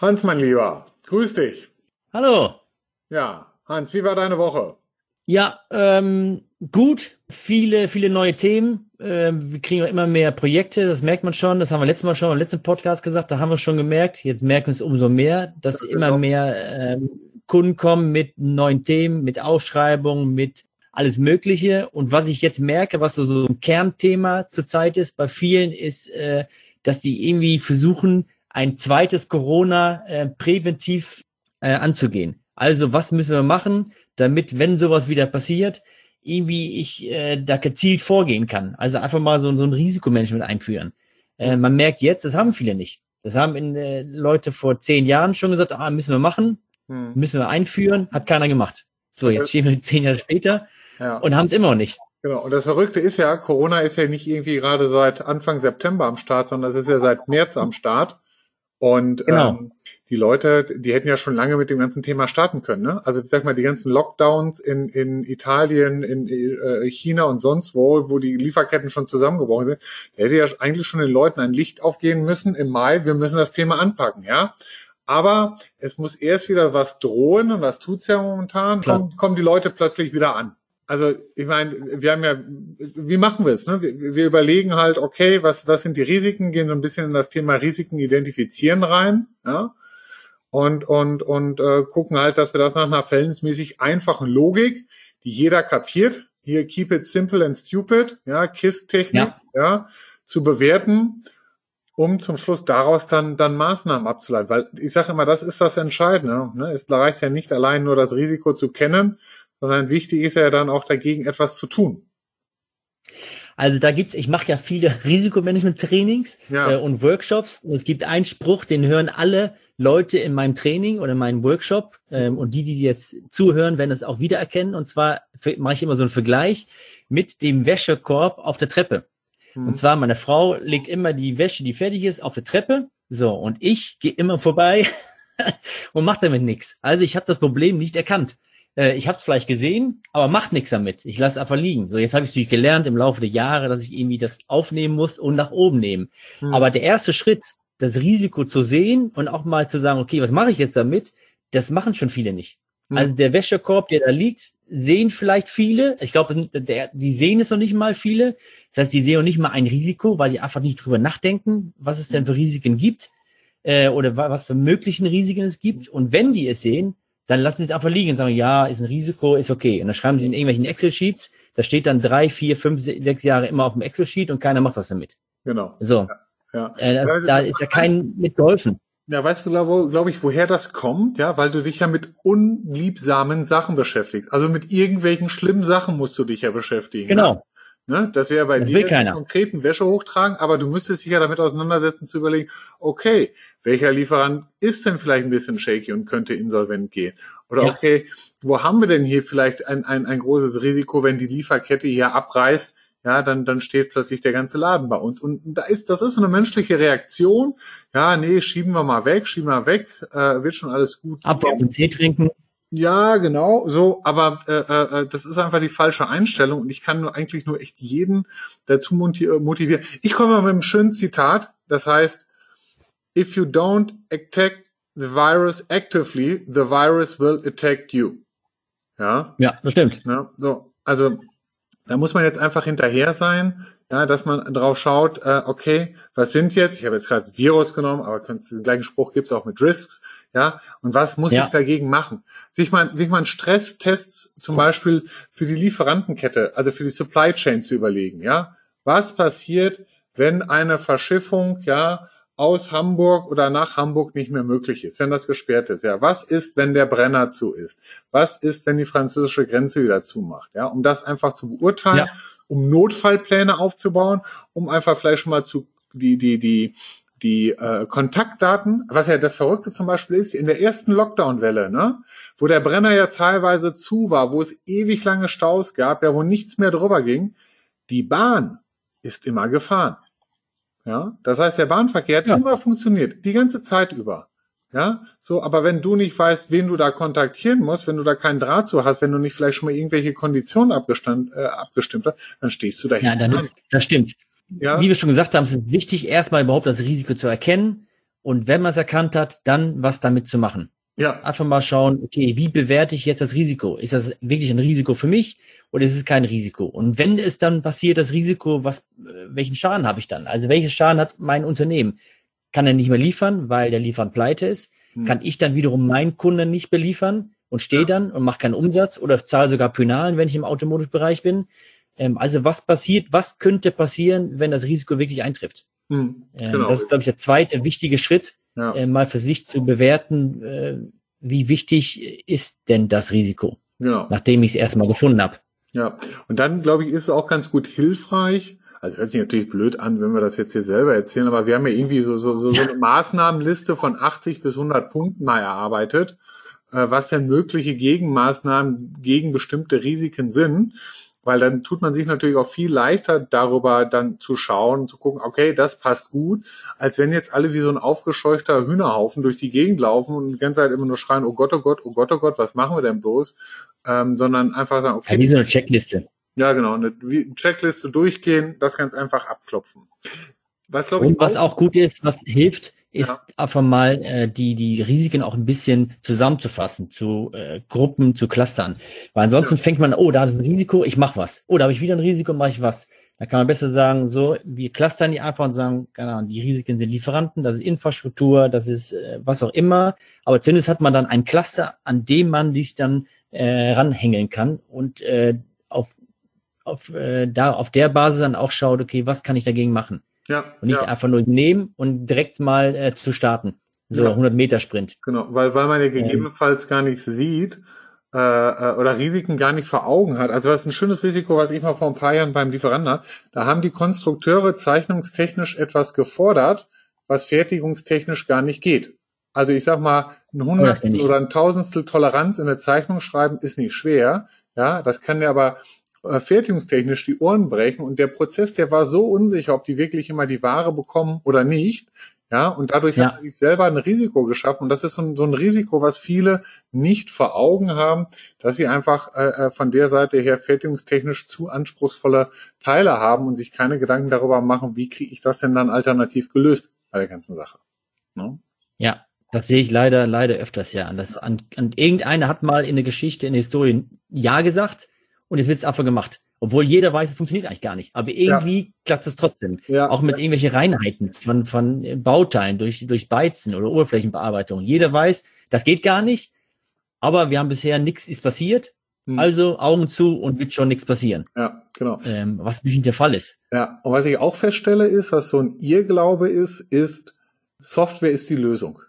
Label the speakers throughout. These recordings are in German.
Speaker 1: Hans, mein Lieber, grüß dich.
Speaker 2: Hallo.
Speaker 1: Ja, Hans, wie war deine Woche?
Speaker 2: Ja, ähm, gut. Viele, viele neue Themen. Ähm, wir kriegen immer mehr Projekte, das merkt man schon. Das haben wir letztes Mal schon im letzten Podcast gesagt, da haben wir schon gemerkt. Jetzt merken wir es umso mehr, dass
Speaker 1: Das
Speaker 2: immer
Speaker 1: genau.
Speaker 2: mehr ähm, Kunden kommen mit neuen Themen, mit Ausschreibungen, mit alles Mögliche. Und was ich jetzt merke, was so, so ein Kernthema zurzeit ist bei vielen, ist, äh, dass die irgendwie versuchen, ein zweites Corona äh, präventiv äh, anzugehen. Also was müssen wir machen, damit, wenn sowas wieder passiert, irgendwie ich äh, da gezielt vorgehen kann. Also einfach mal so, so ein Risikomanagement einführen. Äh, man merkt jetzt, das haben viele nicht. Das haben in, äh, Leute vor zehn Jahren schon gesagt, ah, müssen wir machen,
Speaker 1: Hm.
Speaker 2: müssen wir einführen, hat keiner gemacht. So, jetzt stehen wir zehn Jahre später
Speaker 1: Ja,
Speaker 2: und haben es immer noch nicht.
Speaker 1: genau. Und das Verrückte ist ja, Corona ist ja nicht irgendwie gerade seit Anfang September am Start, sondern es ist ja seit März am Start. Und
Speaker 2: Genau.
Speaker 1: ähm, die Leute, die hätten ja schon lange mit dem ganzen Thema starten können. Ne? Also ich sag mal, die ganzen Lockdowns in, in Italien, in äh, China und sonst wo, wo die Lieferketten schon zusammengebrochen sind, da hätte ja eigentlich schon den Leuten ein Licht aufgehen müssen im Mai, wir müssen das Thema anpacken, ja. Aber es muss erst wieder was drohen und das tut's ja momentan,
Speaker 2: Klar.
Speaker 1: kommen, kommen die Leute plötzlich wieder an. Also ich meine, wir haben ja, wie machen wir es? Ne? Wir, wir überlegen halt, okay, was, was sind die Risiken, gehen so ein bisschen in das Thema Risiken identifizieren rein, ja, und und und äh, gucken halt, dass wir das nach einer verhältnismäßig einfachen Logik, die jeder kapiert, hier keep it simple and stupid, ja, KISS-Technik,
Speaker 2: Ja.
Speaker 1: ja, zu bewerten, um zum Schluss daraus dann dann Maßnahmen abzuleiten. Weil ich sage immer, das ist das Entscheidende. Ne? Es reicht ja nicht allein nur das Risiko zu kennen, sondern wichtig ist ja dann auch dagegen etwas zu tun.
Speaker 2: Also da gibt's, ich mache ja viele Risikomanagement-Trainings
Speaker 1: Ja.
Speaker 2: äh, und Workshops. Und es gibt einen Spruch, den hören alle Leute in meinem Training oder in meinem Workshop ähm, und die, die jetzt zuhören, werden es auch wiedererkennen. Und zwar mache ich immer so einen Vergleich mit dem Wäschekorb auf der Treppe.
Speaker 1: Hm.
Speaker 2: Und zwar meine Frau legt immer die Wäsche, die fertig ist, auf der Treppe. So und ich gehe immer vorbei und mache damit nichts. Also ich habe das Problem nicht erkannt. Äh, ich habe es vielleicht gesehen, aber macht nichts damit. Ich lasse einfach liegen. So jetzt habe ich natürlich gelernt im Laufe der Jahre, dass ich irgendwie das aufnehmen muss und nach oben nehmen.
Speaker 1: Hm.
Speaker 2: Aber der erste Schritt, das Risiko zu sehen und auch mal zu sagen, okay, was mache ich jetzt damit? Das machen schon viele nicht.
Speaker 1: Hm.
Speaker 2: Also der Wäschekorb, der da liegt, sehen vielleicht viele. Ich glaube, der, die sehen es noch nicht mal viele. Das heißt, die sehen noch nicht mal ein Risiko, weil die einfach nicht drüber nachdenken, was es denn für Risiken gibt äh, oder wa- was für möglichen Risiken es gibt. Und wenn die es sehen, dann lassen sie es einfach liegen und sagen, ja, ist ein Risiko, ist okay. Und dann schreiben sie in irgendwelchen Excel-Sheets. Da steht dann drei, vier, fünf, se- sechs Jahre immer auf dem Excel-Sheet und keiner macht was damit.
Speaker 1: Genau.
Speaker 2: So,
Speaker 1: Ja.
Speaker 2: äh, das,
Speaker 1: Ja,
Speaker 2: da ist ja kein mitgeholfen.
Speaker 1: Ja, weißt du, glaube glaub ich, woher das kommt? Ja, weil du dich ja mit unliebsamen Sachen beschäftigst. Also mit irgendwelchen schlimmen Sachen musst du dich ja beschäftigen.
Speaker 2: Genau.
Speaker 1: Ne? Das wäre bei
Speaker 2: Das
Speaker 1: dir jetzt konkreten Wäsche hochtragen, aber du müsstest dich ja damit auseinandersetzen, zu überlegen, okay, welcher Lieferant ist denn vielleicht ein bisschen shaky und könnte insolvent gehen? Oder
Speaker 2: Ja.
Speaker 1: okay, wo haben wir denn hier vielleicht ein, ein, ein großes Risiko, wenn die Lieferkette hier abreißt? Ja, dann, dann steht plötzlich der ganze Laden bei uns. Und da ist, das ist so eine menschliche Reaktion. Ja, nee, schieben wir mal weg, schieben wir weg, äh, wird schon alles gut.
Speaker 2: Abwarten und Tee trinken.
Speaker 1: Ja, genau, so, aber äh, äh, das ist einfach die falsche Einstellung und ich kann nur eigentlich nur echt jeden dazu äh, motivieren. Ich komme mal mit einem schönen Zitat, das heißt, if you don't attack the virus actively, the virus will attack you. Ja,
Speaker 2: Ja, das stimmt.
Speaker 1: ja, so, also da muss man jetzt einfach hinterher sein, ja, dass man drauf schaut, äh, okay, was sind jetzt, ich habe jetzt gerade Virus genommen, aber den gleichen Spruch gibt's auch mit Risks, ja, und was muss
Speaker 2: Ja.
Speaker 1: ich dagegen machen? Sich mal, sich mal einen Stresstest zum Beispiel für die Lieferantenkette, also für die Supply Chain zu überlegen, ja, was passiert, wenn eine Verschiffung, ja, aus Hamburg oder nach Hamburg nicht mehr möglich ist, wenn das gesperrt ist. Ja, was ist, wenn der Brenner zu ist? Was ist, wenn die französische Grenze wieder zumacht? Ja, um das einfach zu beurteilen,
Speaker 2: Ja.
Speaker 1: Um Notfallpläne aufzubauen, um einfach vielleicht schon mal zu die die die die äh, Kontaktdaten, was ja das Verrückte zum Beispiel ist, in der ersten Lockdown-Welle, ne, wo der Brenner ja teilweise zu war, wo es ewig lange Staus gab, ja, wo nichts mehr drüber ging, die Bahn ist immer gefahren. Ja, das heißt, der Bahnverkehr hat
Speaker 2: Ja.
Speaker 1: immer funktioniert, die ganze Zeit über. Ja, so, aber wenn du nicht weißt, wen du da kontaktieren musst, wenn du da keinen Draht zu hast, wenn du nicht vielleicht schon mal irgendwelche Konditionen abgestand, äh, abgestimmt hast, dann stehst du da
Speaker 2: Ja, dann, das stimmt. Ja. Wie wir schon gesagt haben, es ist wichtig, erstmal überhaupt das Risiko zu erkennen und wenn man es erkannt hat, dann was damit zu machen. Ja. Einfach mal schauen, okay, wie bewerte ich jetzt das Risiko? Ist das wirklich ein Risiko für mich oder ist es kein Risiko? Und wenn es dann passiert, das Risiko, was, äh, welchen Schaden habe ich dann? Also welches Schaden hat mein Unternehmen? Kann er nicht mehr liefern, weil der Lieferant pleite ist? Hm. Kann ich dann wiederum meinen Kunden nicht beliefern und stehe ja. dann und mache keinen Umsatz oder zahle sogar Penalen, wenn ich im Automotive-Bereich bin? Ähm, also was passiert, was könnte passieren, wenn das Risiko wirklich eintrifft? Hm, ähm, genau. Das ist, glaube ich, der zweite wichtige Schritt, ja. äh, mal für sich zu bewerten, äh, wie wichtig ist denn das Risiko, genau. nachdem ich es erstmal gefunden habe.
Speaker 1: Ja, und dann, glaube ich, ist es auch ganz gut hilfreich, also hört sich natürlich blöd an, wenn wir das jetzt hier selber erzählen, aber wir haben ja irgendwie so, so, so, so eine Maßnahmenliste von 80 bis 100 Punkten mal erarbeitet, äh, was denn mögliche Gegenmaßnahmen gegen bestimmte Risiken sind weil dann tut man sich natürlich auch viel leichter darüber dann zu schauen, zu gucken, okay, das passt gut, als wenn jetzt alle wie so ein aufgescheuchter Hühnerhaufen durch die Gegend laufen und die ganze Zeit immer nur schreien, oh Gott, oh Gott, oh Gott, oh Gott, was machen wir denn bloß? Ähm, sondern einfach sagen, okay.
Speaker 2: Ja, wie so eine Checkliste.
Speaker 1: Ja, genau, eine Checkliste durchgehen, das ganz einfach abklopfen.
Speaker 2: Was, und was auch, auch gut ist, was hilft, ist ja. einfach mal äh, die, die Risiken auch ein bisschen zusammenzufassen, zu äh, Gruppen, zu Clustern. Weil ansonsten ja. fängt man, oh, da ist ein Risiko, ich mach was. Oh, da habe ich wieder ein Risiko, mache ich was. Da kann man besser sagen, so, wir clustern die einfach und sagen, keine Ahnung, die Risiken sind Lieferanten, das ist Infrastruktur, das ist äh, was auch immer. Aber zumindest hat man dann ein Cluster, an dem man sich dann äh, ranhängen kann und äh, auf, auf, äh, da, auf der Basis dann auch schaut, okay, was kann ich dagegen machen? Ja. Und nicht ja. einfach nur nehmen und direkt mal äh, zu starten. So ja. 100 Meter Sprint.
Speaker 1: Genau, weil, weil man ja gegebenenfalls gar nicht sieht, äh, äh, oder Risiken gar nicht vor Augen hat. Also was ein schönes Risiko, was ich mal vor ein paar Jahren beim Lieferanten hatte, da haben die Konstrukteure zeichnungstechnisch etwas gefordert, was fertigungstechnisch gar nicht geht. Also ich sag mal, ein Hundertstel oder ein Tausendstel Toleranz in der Zeichnung schreiben ist nicht schwer. Ja, das kann ja aber fertigungstechnisch die Ohren brechen und der Prozess, der war so unsicher, ob die wirklich immer die Ware bekommen oder nicht. Ja, und dadurch ja. hat sich selber ein Risiko geschaffen. Und das ist so ein, so ein, Risiko, was viele nicht vor Augen haben, dass sie einfach äh, äh, von der Seite her fertigungstechnisch zu anspruchsvolle Teile haben und sich keine Gedanken darüber machen, wie kriege ich das denn dann alternativ gelöst bei der ganzen Sache.
Speaker 2: Ne? Ja, das sehe ich leider, leider öfters ja. Das an, an irgendeiner hat mal in der Geschichte, in der Historie Ja gesagt und jetzt wird es einfach gemacht. Obwohl jeder weiß, es funktioniert eigentlich gar nicht. Aber irgendwie ja. klappt es trotzdem. Ja. Auch mit irgendwelchen Reinheiten von, von Bauteilen durch, durch Beizen oder Oberflächenbearbeitung. Jeder weiß, das geht gar nicht. Aber wir haben bisher nichts ist passiert. Hm. Also Augen zu und wird schon nichts passieren.
Speaker 1: Ja, genau.
Speaker 2: Ähm, was nicht der Fall ist.
Speaker 1: Ja, und was ich auch feststelle ist, was so ein Irrglaube ist, ist, Software ist die Lösung.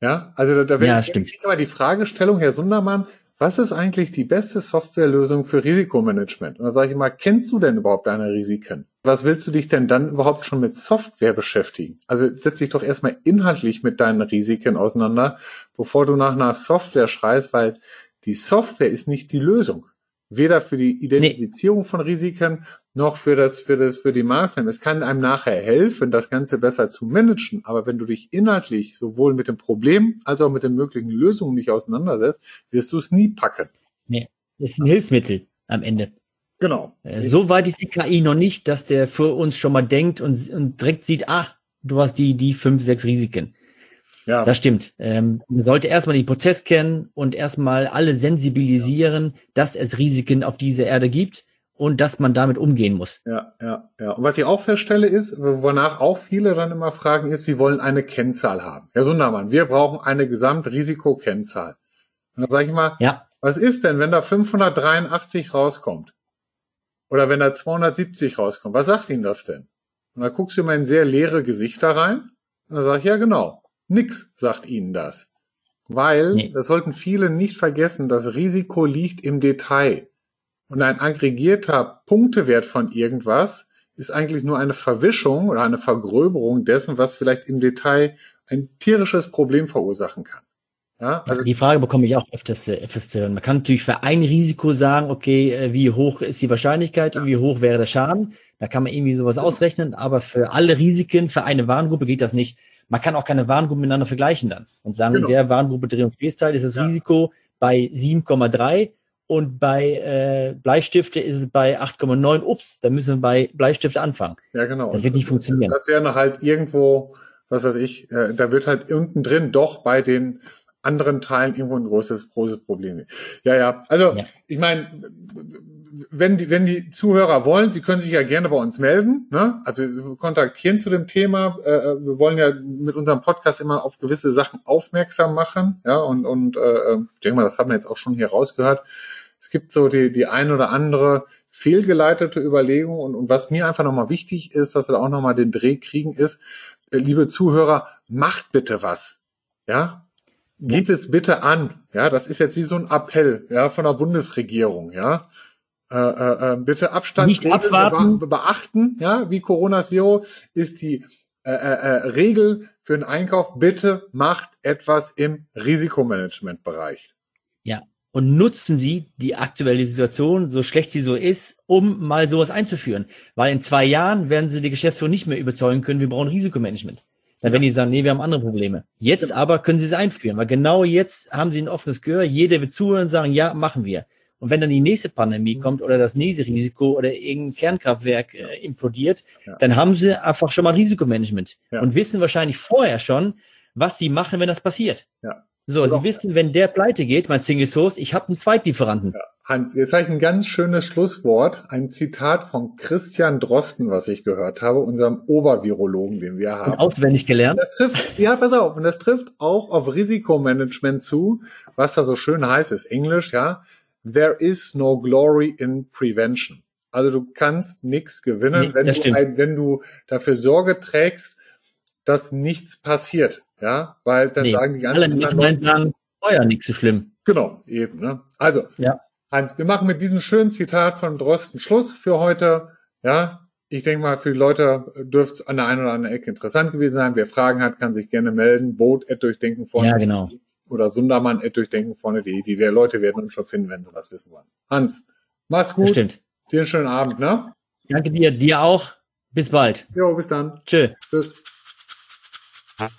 Speaker 1: Ja, also da, da wäre ja, immer die Fragestellung, Herr Sundermann, was ist eigentlich die beste Softwarelösung für Risikomanagement? Und da sage ich mal, kennst du denn überhaupt deine Risiken? Was willst du dich denn dann überhaupt schon mit Software beschäftigen? Also setz dich doch erstmal inhaltlich mit deinen Risiken auseinander, bevor du nach einer Software schreist, weil die Software ist nicht die Lösung. Weder für die Identifizierung nee. von Risiken noch für das, für das, für die Maßnahmen. Es kann einem nachher helfen, das Ganze besser zu managen. Aber wenn du dich inhaltlich sowohl mit dem Problem als auch mit den möglichen Lösungen nicht auseinandersetzt, wirst du es nie packen.
Speaker 2: Nee, ist ein Hilfsmittel am Ende.
Speaker 1: Genau.
Speaker 2: Äh, so weit ist die KI noch nicht, dass der für uns schon mal denkt und, und direkt sieht, ah, du hast die, die fünf, sechs Risiken. Ja. Das stimmt. Ähm, man sollte erstmal den Prozess kennen und erstmal alle sensibilisieren, dass es Risiken auf dieser Erde gibt und dass man damit umgehen muss.
Speaker 1: Ja, ja, ja. Und was ich auch feststelle ist, wonach auch viele dann immer fragen, ist, sie wollen eine Kennzahl haben. Herr Sundermann, wir brauchen eine Gesamtrisikokennzahl. Und dann sage ich mal, ja. was ist denn, wenn da 583 rauskommt? Oder wenn da 270 rauskommt? Was sagt Ihnen das denn? Und dann guckst du immer in sehr leere Gesichter rein. Und dann sage ich, ja genau, nix sagt Ihnen das. Weil, nee. das sollten viele nicht vergessen, das Risiko liegt im Detail. Und ein aggregierter Punktewert von irgendwas ist eigentlich nur eine Verwischung oder eine Vergröberung dessen, was vielleicht im Detail ein tierisches Problem verursachen kann.
Speaker 2: Ja, also die Frage bekomme ich auch öfters, äh, öfters zu hören. Man kann natürlich für ein Risiko sagen, okay, äh, wie hoch ist die Wahrscheinlichkeit und wie hoch wäre der Schaden. Da kann man irgendwie sowas ausrechnen, aber für alle Risiken, für eine Warengruppe geht das nicht. man kann auch keine Warengruppen miteinander vergleichen dann und sagen,
Speaker 1: Genau.
Speaker 2: in der Warengruppe Dreh- und Freestyle ist das
Speaker 1: Ja.
Speaker 2: Risiko bei 7,3 und bei äh, Bleistifte ist es bei 8,9. Ups, da müssen wir bei Bleistifte anfangen.
Speaker 1: Ja, genau.
Speaker 2: Das wird nicht funktionieren.
Speaker 1: Das wäre halt irgendwo, was weiß ich, äh, da wird halt unten drin doch bei den anderen Teilen irgendwo ein großes, großes Problem. Ja, ja. Also
Speaker 2: Ja.
Speaker 1: ich meine, wenn die, wenn die Zuhörer wollen, sie können sich ja gerne bei uns melden. Ne? Also kontaktieren zu dem Thema. Äh, wir wollen ja mit unserem Podcast immer auf gewisse Sachen aufmerksam machen. Ja, und, und äh, ich denke mal, das haben wir jetzt auch schon hier rausgehört. Es gibt so die, die ein oder andere fehlgeleitete Überlegung und, und was mir einfach nochmal wichtig ist, dass wir da auch nochmal den Dreh kriegen, ist, äh, liebe Zuhörer, macht bitte was. Ja, geht es bitte an. Ja, das ist jetzt wie so ein Appell, ja, von der Bundesregierung, ja. Äh, äh, äh, bitte Abstand
Speaker 2: Nicht abwarten.
Speaker 1: be beachten, ja, wie Coronas Virus ist die äh, äh, äh, Regel für den Einkauf. Bitte macht etwas im Risikomanagementbereich.
Speaker 2: Ja. Und nutzen Sie die aktuelle Situation, so schlecht sie so ist, um mal sowas einzuführen. Weil in zwei Jahren werden Sie die Geschäftsführung nicht mehr überzeugen können, wir brauchen Risikomanagement. Dann werden die sagen, nee, wir haben andere Probleme. Jetzt aber können Sie es einführen, weil genau jetzt haben Sie ein offenes Gehör, jeder wird zuhören und sagen, ja, machen wir. Und wenn dann die nächste Pandemie
Speaker 1: Mhm.
Speaker 2: kommt oder das nächste Risiko oder irgendein Kernkraftwerk äh, implodiert,
Speaker 1: Ja.
Speaker 2: dann haben Sie einfach schon mal Risikomanagement und wissen wahrscheinlich vorher schon, was Sie machen, wenn das passiert.
Speaker 1: Ja.
Speaker 2: So, Sie
Speaker 1: auch-
Speaker 2: wissen, wenn der pleite geht, mein Single Source, ich habe einen Zweitlieferanten.
Speaker 1: Hans, jetzt habe ich ein ganz schönes Schlusswort, ein Zitat von Christian Drosten, was ich gehört habe, unserem Obervirologen, den wir haben.
Speaker 2: Und auswendig gelernt.
Speaker 1: Das trifft, ja, pass auf, und das trifft auch auf Risikomanagement zu, was da so schön heißt, ist Englisch, ja. There is no glory in prevention. Also du kannst nichts gewinnen,
Speaker 2: Nee,
Speaker 1: wenn, du ein, wenn du dafür Sorge trägst, dass nichts passiert, ja, weil dann
Speaker 2: Nee,
Speaker 1: sagen die
Speaker 2: Alle
Speaker 1: ganzen
Speaker 2: Management sagen, oh ja, nicht so schlimm.
Speaker 1: Genau, eben. Ne? Also,
Speaker 2: Ja.
Speaker 1: Hans, wir machen mit diesem schönen Zitat von Drosten Schluss für heute. Ja, ich denke mal, für die Leute dürfte es an der einen oder anderen Ecke interessant gewesen sein. Wer Fragen hat, kann sich gerne melden. Boot durchdenken vorne
Speaker 2: Ja, genau.
Speaker 1: oder Sundermann durchdenken vorne.de. Die Leute werden uns schon finden, wenn sie was wissen wollen. Hans, mach's gut.
Speaker 2: stimmt.
Speaker 1: Dir einen schönen Abend, ne?
Speaker 2: Danke dir, dir auch. Bis bald.
Speaker 1: Jo, bis dann.
Speaker 2: Tschö.
Speaker 1: Tschüss. Musik